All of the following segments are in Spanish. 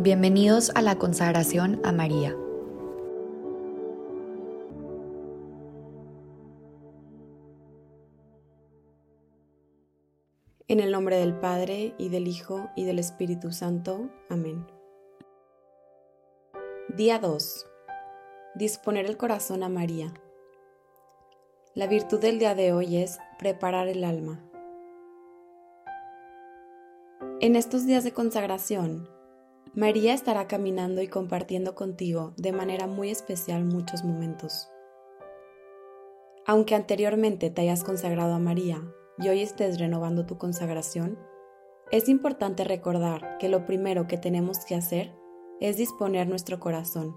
Bienvenidos a la consagración a María. En el nombre del Padre, y del Hijo, y del Espíritu Santo. Amén. Día 2. Disponer el corazón a María. La virtud del día de hoy es preparar el alma. En estos días de consagración, María estará caminando y compartiendo contigo de manera muy especial muchos momentos. Aunque anteriormente te hayas consagrado a María y hoy estés renovando tu consagración, es importante recordar que lo primero que tenemos que hacer es disponer nuestro corazón.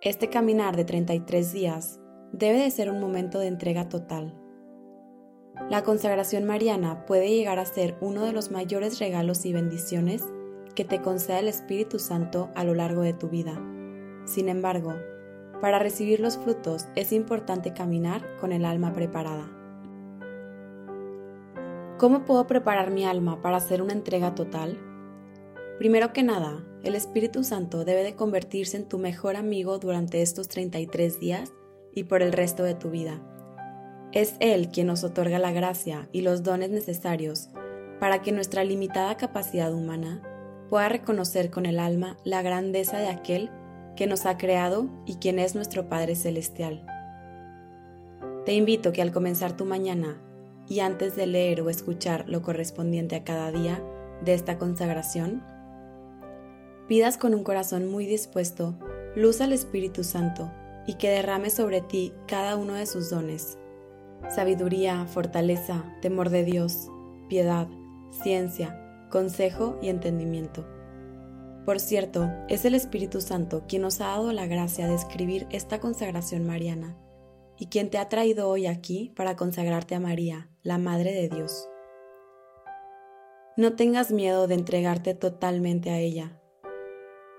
Este caminar de 33 días debe de ser un momento de entrega total. La consagración mariana puede llegar a ser uno de los mayores regalos y bendiciones que te conceda el Espíritu Santo a lo largo de tu vida. Sin embargo, para recibir los frutos es importante caminar con el alma preparada. ¿Cómo puedo preparar mi alma para hacer una entrega total? Primero que nada, el Espíritu Santo debe de convertirse en tu mejor amigo durante estos 33 días y por el resto de tu vida. Es Él quien nos otorga la gracia y los dones necesarios para que nuestra limitada capacidad humana pueda reconocer con el alma la grandeza de aquel que nos ha creado y quien es nuestro Padre Celestial. Te invito que al comenzar tu mañana y antes de leer o escuchar lo correspondiente a cada día de esta consagración, pidas con un corazón muy dispuesto luz al Espíritu Santo y que derrame sobre ti cada uno de sus dones, sabiduría, fortaleza, temor de Dios, piedad, ciencia, consejo y entendimiento. Por cierto, es el Espíritu Santo quien nos ha dado la gracia de escribir esta consagración mariana y quien te ha traído hoy aquí para consagrarte a María, la Madre de Dios. No tengas miedo de entregarte totalmente a ella.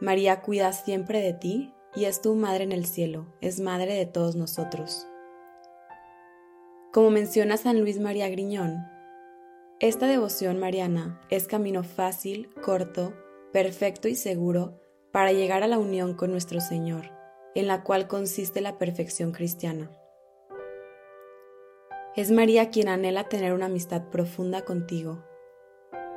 María cuida siempre de ti y es tu Madre en el cielo, es Madre de todos nosotros. Como menciona San Luis María Griñón, esta devoción mariana es camino fácil, corto, perfecto y seguro para llegar a la unión con nuestro Señor, en la cual consiste la perfección cristiana. Es María quien anhela tener una amistad profunda contigo.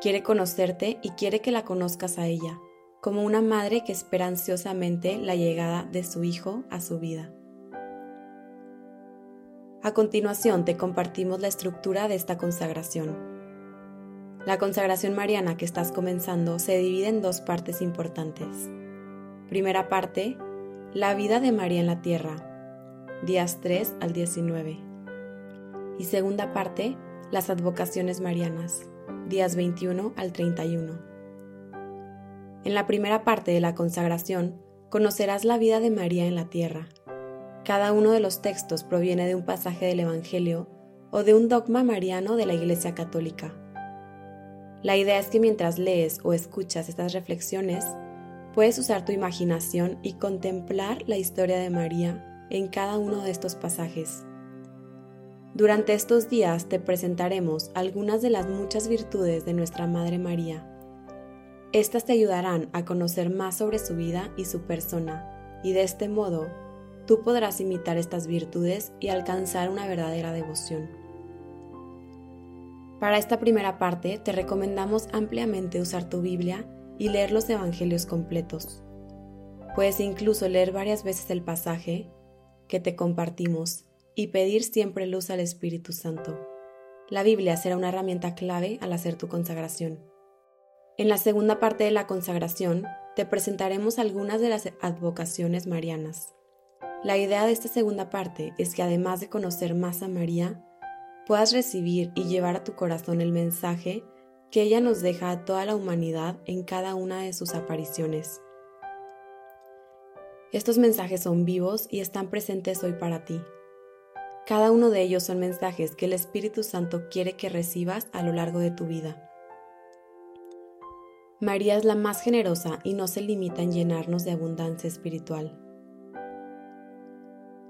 Quiere conocerte y quiere que la conozcas a ella, como una madre que espera ansiosamente la llegada de su hijo a su vida. A continuación te compartimos la estructura de esta consagración. La consagración mariana que estás comenzando se divide en dos partes importantes. Primera parte, la vida de María en la tierra, días 3 al 19. Y segunda parte, las advocaciones marianas, días 21 al 31. En la primera parte de la consagración, conocerás la vida de María en la tierra. Cada uno de los textos proviene de un pasaje del Evangelio o de un dogma mariano de la Iglesia Católica. La idea es que mientras lees o escuchas estas reflexiones, puedes usar tu imaginación y contemplar la historia de María en cada uno de estos pasajes. Durante estos días te presentaremos algunas de las muchas virtudes de nuestra Madre María. Estas te ayudarán a conocer más sobre su vida y su persona, y de este modo tú podrás imitar estas virtudes y alcanzar una verdadera devoción. Para esta primera parte te recomendamos ampliamente usar tu Biblia y leer los Evangelios completos. Puedes incluso leer varias veces el pasaje que te compartimos y pedir siempre luz al Espíritu Santo. La Biblia será una herramienta clave al hacer tu consagración. En la segunda parte de la consagración te presentaremos algunas de las advocaciones marianas. La idea de esta segunda parte es que además de conocer más a María, puedas recibir y llevar a tu corazón el mensaje que ella nos deja a toda la humanidad en cada una de sus apariciones. Estos mensajes son vivos y están presentes hoy para ti. Cada uno de ellos son mensajes que el Espíritu Santo quiere que recibas a lo largo de tu vida. María es la más generosa y no se limita en llenarnos de abundancia espiritual.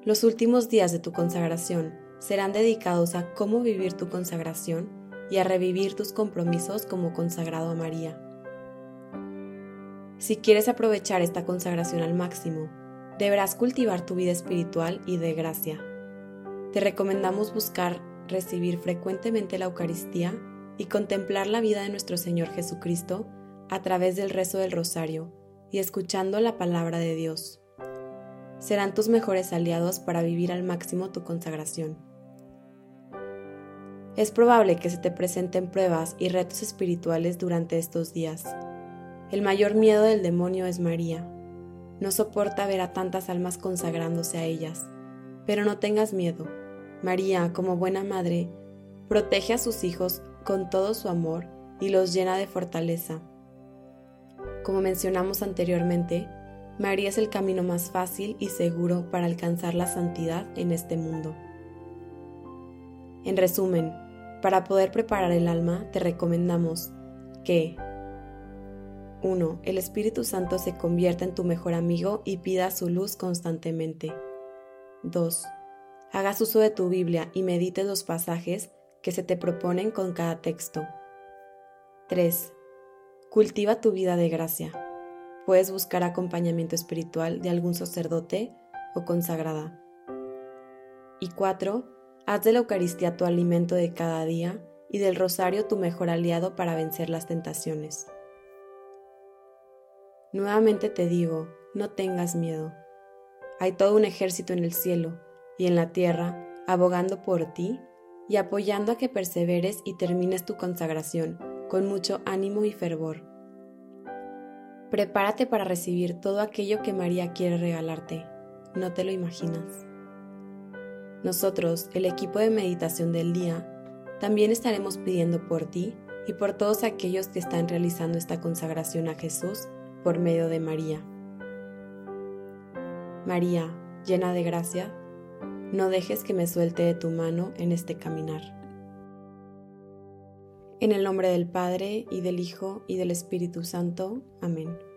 Los últimos días de tu consagración serán dedicados a cómo vivir tu consagración y a revivir tus compromisos como consagrado a María. Si quieres aprovechar esta consagración al máximo, deberás cultivar tu vida espiritual y de gracia. Te recomendamos buscar recibir frecuentemente la Eucaristía y contemplar la vida de nuestro Señor Jesucristo a través del rezo del rosario y escuchando la palabra de Dios. Serán tus mejores aliados para vivir al máximo tu consagración. Es probable que se te presenten pruebas y retos espirituales durante estos días. El mayor miedo del demonio es María. No soporta ver a tantas almas consagrándose a ellas. Pero no tengas miedo. María, como buena madre, protege a sus hijos con todo su amor y los llena de fortaleza. Como mencionamos anteriormente, María es el camino más fácil y seguro para alcanzar la santidad en este mundo. En resumen, para poder preparar el alma te recomendamos que 1. El Espíritu Santo se convierta en tu mejor amigo y pida su luz constantemente. 2. Hagas uso de tu Biblia y medites los pasajes que se te proponen con cada texto. 3. Cultiva tu vida de gracia. Puedes buscar acompañamiento espiritual de algún sacerdote o consagrada. Y 4. Haz de la Eucaristía tu alimento de cada día y del rosario tu mejor aliado para vencer las tentaciones. Nuevamente te digo, no tengas miedo. Hay todo un ejército en el cielo y en la tierra abogando por ti y apoyando a que perseveres y termines tu consagración con mucho ánimo y fervor. Prepárate para recibir todo aquello que María quiere regalarte. No te lo imaginas. Nosotros, el equipo de meditación del día, también estaremos pidiendo por ti y por todos aquellos que están realizando esta consagración a Jesús por medio de María. María, llena de gracia, no dejes que me suelte de tu mano en este caminar. En el nombre del Padre, y del Hijo, y del Espíritu Santo. Amén.